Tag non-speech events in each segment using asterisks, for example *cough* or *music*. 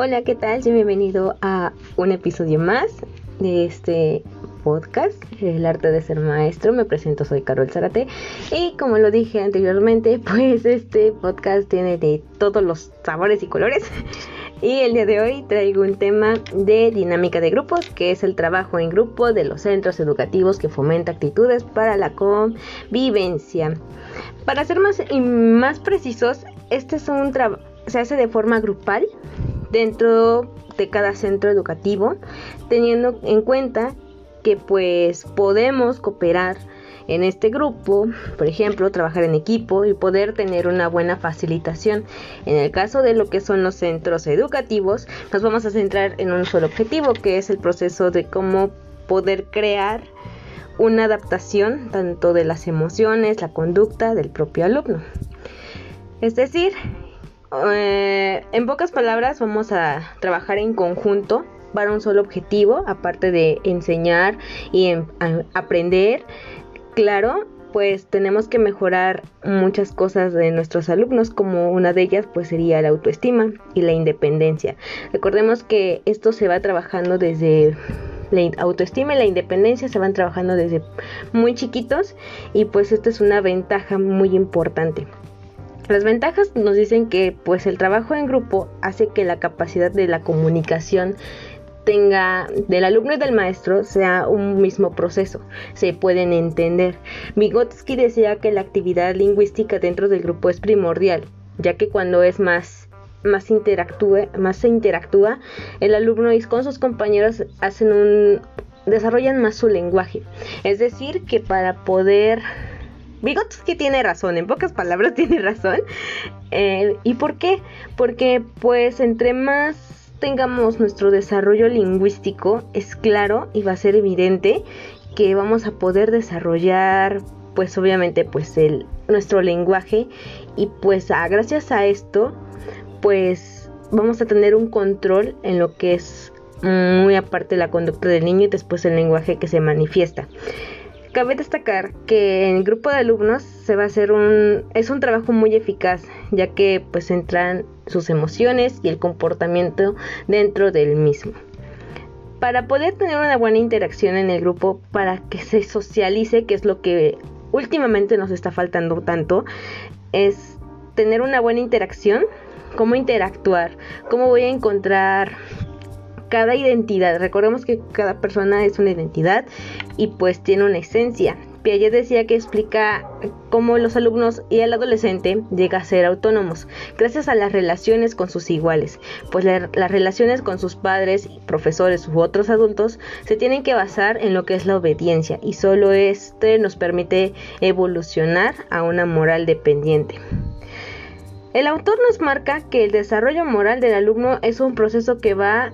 Hola, ¿qué tal? Bienvenido a un episodio más de este podcast, El arte de ser maestro. Me presento, soy Carol Zarate y como lo dije anteriormente, *laughs* pues este podcast tiene de todos los sabores y colores. Y el día de hoy traigo un tema de dinámica de grupos, que es el trabajo en grupo de los centros educativos que fomenta actitudes para la convivencia. Para ser más, y más precisos, este es un se hace de forma grupal dentro de cada centro educativo, teniendo en cuenta que pues podemos cooperar en este grupo, por ejemplo, trabajar en equipo y poder tener una buena facilitación. En el caso de lo que son los centros educativos, nos vamos a centrar en un solo objetivo, que es el proceso de cómo poder crear una adaptación tanto de las emociones, la conducta del propio alumno. Es decir, eh, en pocas palabras vamos a trabajar en conjunto para un solo objetivo, aparte de enseñar y aprender. Claro, pues tenemos que mejorar muchas cosas de nuestros alumnos, como una de ellas pues sería la autoestima y la independencia. Recordemos que esto se va trabajando desde la autoestima y la independencia se van trabajando desde muy chiquitos y pues esta es una ventaja muy importante. Las ventajas nos dicen que pues el trabajo en grupo hace que la capacidad de la comunicación tenga del alumno y del maestro sea un mismo proceso, se pueden entender. Vygotsky decía que la actividad lingüística dentro del grupo es primordial, ya que cuando es más más interactúe, más se interactúa, el alumno y con sus compañeros hacen un desarrollan más su lenguaje. Es decir, que para poder Vygotsky tiene razón, en pocas palabras *laughs* tiene razón. Eh, ¿Y por qué? Porque pues entre más tengamos nuestro desarrollo lingüístico, es claro y va a ser evidente que vamos a poder desarrollar pues obviamente pues el nuestro lenguaje y pues gracias a esto pues vamos a tener un control en lo que es muy aparte la conducta del niño y después el lenguaje que se manifiesta. Cabe destacar que en el grupo de alumnos se va a hacer un es un trabajo muy eficaz, ya que pues entran sus emociones y el comportamiento dentro del mismo. Para poder tener una buena interacción en el grupo, para que se socialice, que es lo que últimamente nos está faltando tanto, es tener una buena interacción, cómo interactuar, cómo voy a encontrar cada identidad. Recordemos que cada persona es una identidad y pues tiene una esencia. Piaget decía que explica cómo los alumnos y el adolescente llega a ser autónomos gracias a las relaciones con sus iguales, pues las relaciones con sus padres, profesores u otros adultos se tienen que basar en lo que es la obediencia y solo este nos permite evolucionar a una moral dependiente. El autor nos marca que el desarrollo moral del alumno es un proceso que va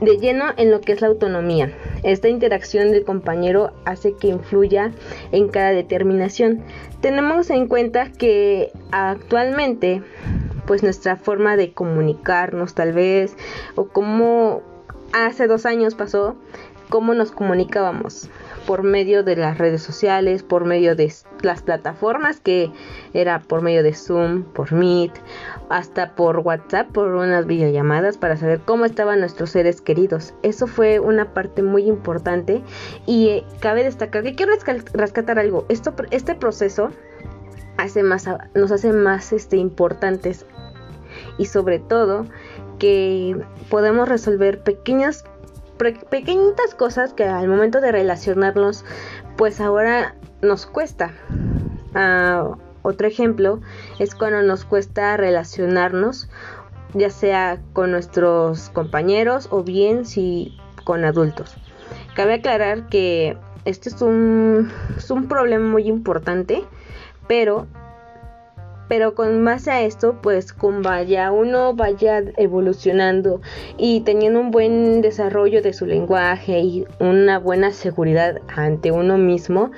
de lleno en lo que es la autonomía. Esta interacción del compañero hace que influya en cada determinación. Tenemos en cuenta que actualmente pues nuestra forma de comunicarnos tal vez o como hace dos años pasó, cómo nos comunicábamos por medio de las redes sociales, por medio de las plataformas que era por medio de Zoom, por Meet, hasta por WhatsApp, por unas videollamadas para saber cómo estaban nuestros seres queridos. Eso fue una parte muy importante y eh, cabe destacar que quiero rescatar algo. Esto, este proceso hace más, nos hace más este, importantes y sobre todo que podemos resolver pequeñas pequeñitas cosas que al momento de relacionarnos pues ahora nos cuesta. Ah, otro ejemplo es cuando nos cuesta relacionarnos ya sea con nuestros compañeros o bien si con adultos. Cabe aclarar que este es un, es un problema muy importante, pero pero con base a esto pues con vaya uno vaya evolucionando y teniendo un buen desarrollo de su lenguaje y una buena seguridad ante uno mismo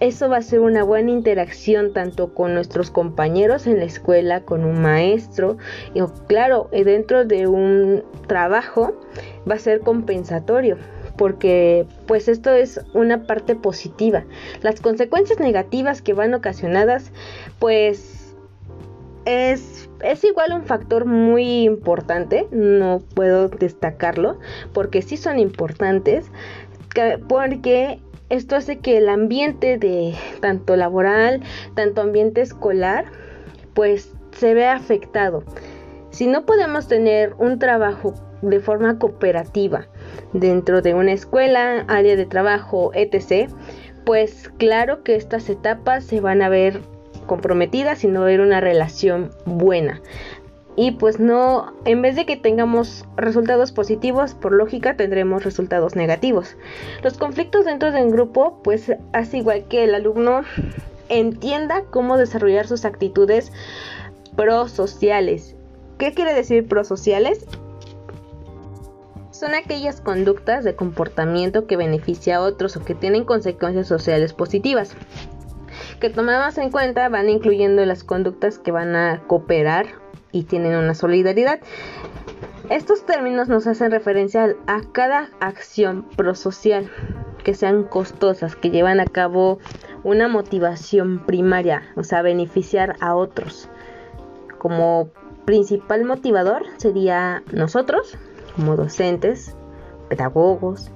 eso va a ser una buena interacción tanto con nuestros compañeros en la escuela, con un maestro, y claro, dentro de un trabajo va a ser compensatorio porque pues esto es una parte positiva. Las consecuencias negativas que van ocasionadas pues es, es igual un factor muy importante, no puedo destacarlo, porque sí son importantes, porque esto hace que el ambiente de tanto laboral, tanto ambiente escolar, pues se vea afectado. Si no podemos tener un trabajo de forma cooperativa dentro de una escuela, área de trabajo, etc., pues claro que estas etapas se van a ver comprometidas y no ver una relación buena. Y pues no, en vez de que tengamos resultados positivos, por lógica tendremos resultados negativos. Los conflictos dentro de un grupo, pues hace igual que el alumno entienda cómo desarrollar sus actitudes prosociales. ¿Qué quiere decir prosociales? Son aquellas conductas de comportamiento que beneficia a otros o que tienen consecuencias sociales positivas que tomamos en cuenta van incluyendo las conductas que van a cooperar y tienen una solidaridad. Estos términos nos hacen referencia a cada acción prosocial que sean costosas, que llevan a cabo una motivación primaria, o sea, beneficiar a otros. Como principal motivador sería nosotros, como docentes, pedagogos,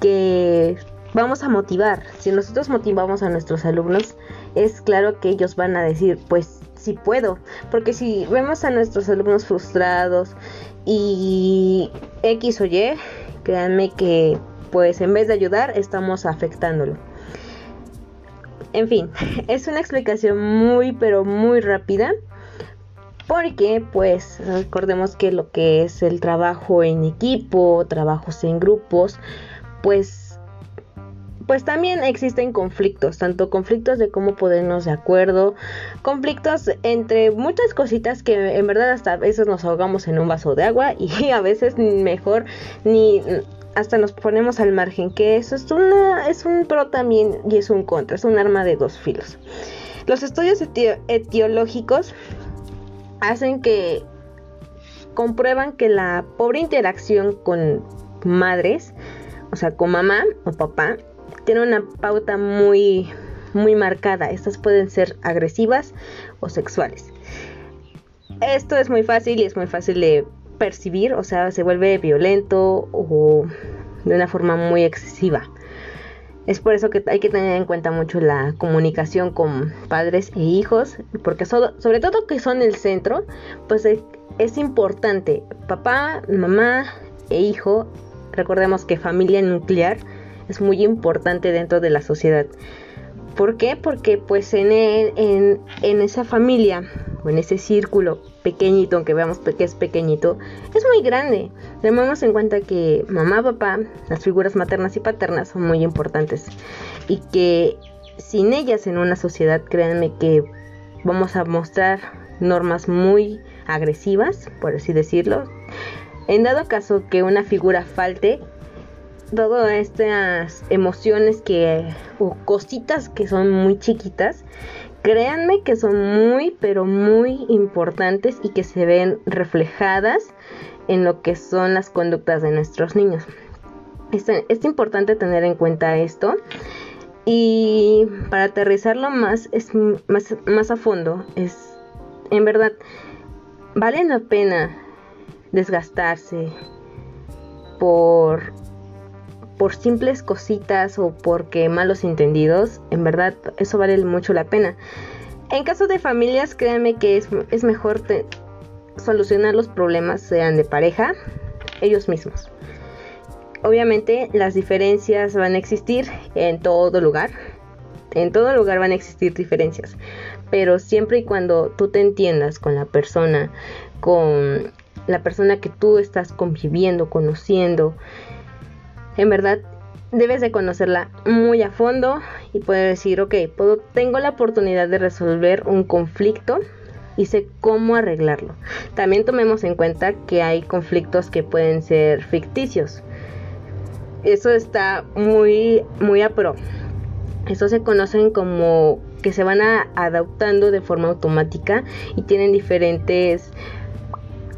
que vamos a motivar. Si nosotros motivamos a nuestros alumnos, es claro que ellos van a decir, pues sí puedo. Porque si vemos a nuestros alumnos frustrados y X o Y, créanme que pues en vez de ayudar estamos afectándolo. En fin, *laughs* es una explicación muy pero muy rápida. Porque pues recordemos que lo que es el trabajo en equipo, trabajos en grupos, pues pues también existen conflictos, tanto conflictos de cómo ponernos de acuerdo, conflictos entre muchas cositas que en verdad hasta a veces nos ahogamos en un vaso de agua *laughs* y a veces mejor ni hasta nos ponemos al margen, que eso es, una, es un pro también y es un contra, es un arma de dos filos. Los estudios etiológicos hacen que comprueban que la pobre interacción con madres, o sea, con mamá o papá, tiene una pauta muy, muy marcada. Estas pueden ser agresivas o sexuales. Esto es muy fácil y es muy fácil de percibir, o sea, se vuelve violento o de una forma muy excesiva. Es por eso que hay que tener en cuenta mucho la comunicación con padres e hijos, porque sobre todo que son el centro, pues es, es importante. Papá, mamá e hijo, recordemos que familia nuclear es muy importante dentro de la sociedad. ¿Por qué? Porque pues en, en, en esa familia o en ese círculo pequeñito, aunque veamos que es pequeñito, es muy grande. Tenemos en cuenta que mamá, papá, las figuras maternas y paternas son muy importantes y que sin ellas en una sociedad, créanme que vamos a mostrar normas muy agresivas, por así decirlo. En dado caso que una figura falte, todas estas emociones que o cositas que son muy chiquitas, créanme que son muy pero muy importantes y que se ven reflejadas en lo que son las conductas de nuestros niños. Es, es importante tener en cuenta esto y para aterrizarlo más, es más, más a fondo, es en verdad, vale la pena desgastarse por por simples cositas o porque malos entendidos, en verdad eso vale mucho la pena. En caso de familias, créanme que es, mejor solucionar los problemas, sean de pareja, ellos mismos. Obviamente las diferencias van a existir en todo lugar. En todo lugar van a existir diferencias. Pero siempre y cuando tú te entiendas con la persona, con la persona que tú estás conviviendo, conociendo, en verdad debes de conocerla muy a fondo y poder decir, ok, tengo la oportunidad de resolver un conflicto y sé cómo arreglarlo. También tomemos en cuenta que hay conflictos que pueden ser ficticios. Eso está muy, muy a pro. Eso se conocen como que se van adaptando de forma automática y tienen diferentes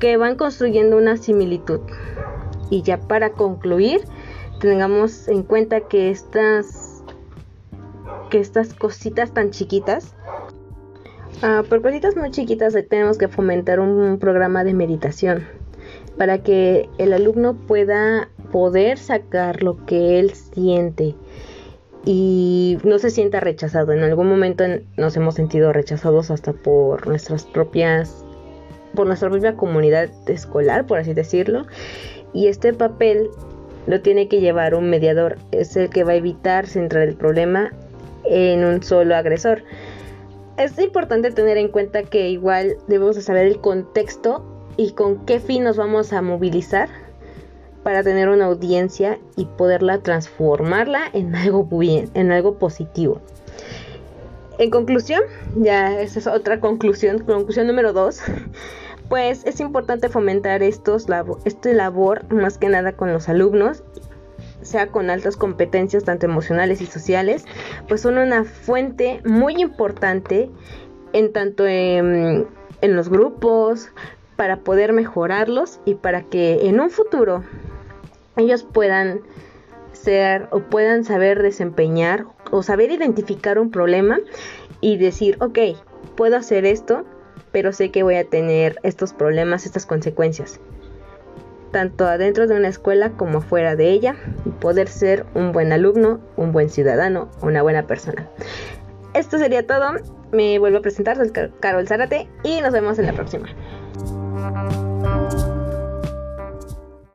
que van construyendo una similitud. Y ya para concluir, tengamos en cuenta que estas que estas cositas tan chiquitas Ah, por cositas muy chiquitas tenemos que fomentar un programa de meditación para que el alumno pueda poder sacar lo que él siente y no se sienta rechazado. En algún momento nos hemos sentido rechazados hasta por nuestras propias, por nuestra propia comunidad escolar, por así decirlo. Y este papel lo tiene que llevar un mediador, es el que va a evitar centrar el problema en un solo agresor es importante tener en cuenta que igual debemos saber el contexto y con qué fin nos vamos a movilizar para tener una audiencia y poderla transformarla en algo bien, en algo positivo. En conclusión, ya esa es otra conclusión, conclusión número dos, pues es importante fomentar estos este labor más que nada con los alumnos sea con altas competencias tanto emocionales y sociales, pues son una fuente muy importante en tanto en, en los grupos, para poder mejorarlos y para que en un futuro ellos puedan ser o puedan saber desempeñar o saber identificar un problema y decir, ok, puedo hacer esto, pero sé que voy a tener estos problemas, estas consecuencias tanto adentro de una escuela como fuera de ella, y poder ser un buen alumno, un buen ciudadano, una buena persona. Esto sería todo. Me vuelvo a presentar, soy Carol Zárate y nos vemos en la próxima.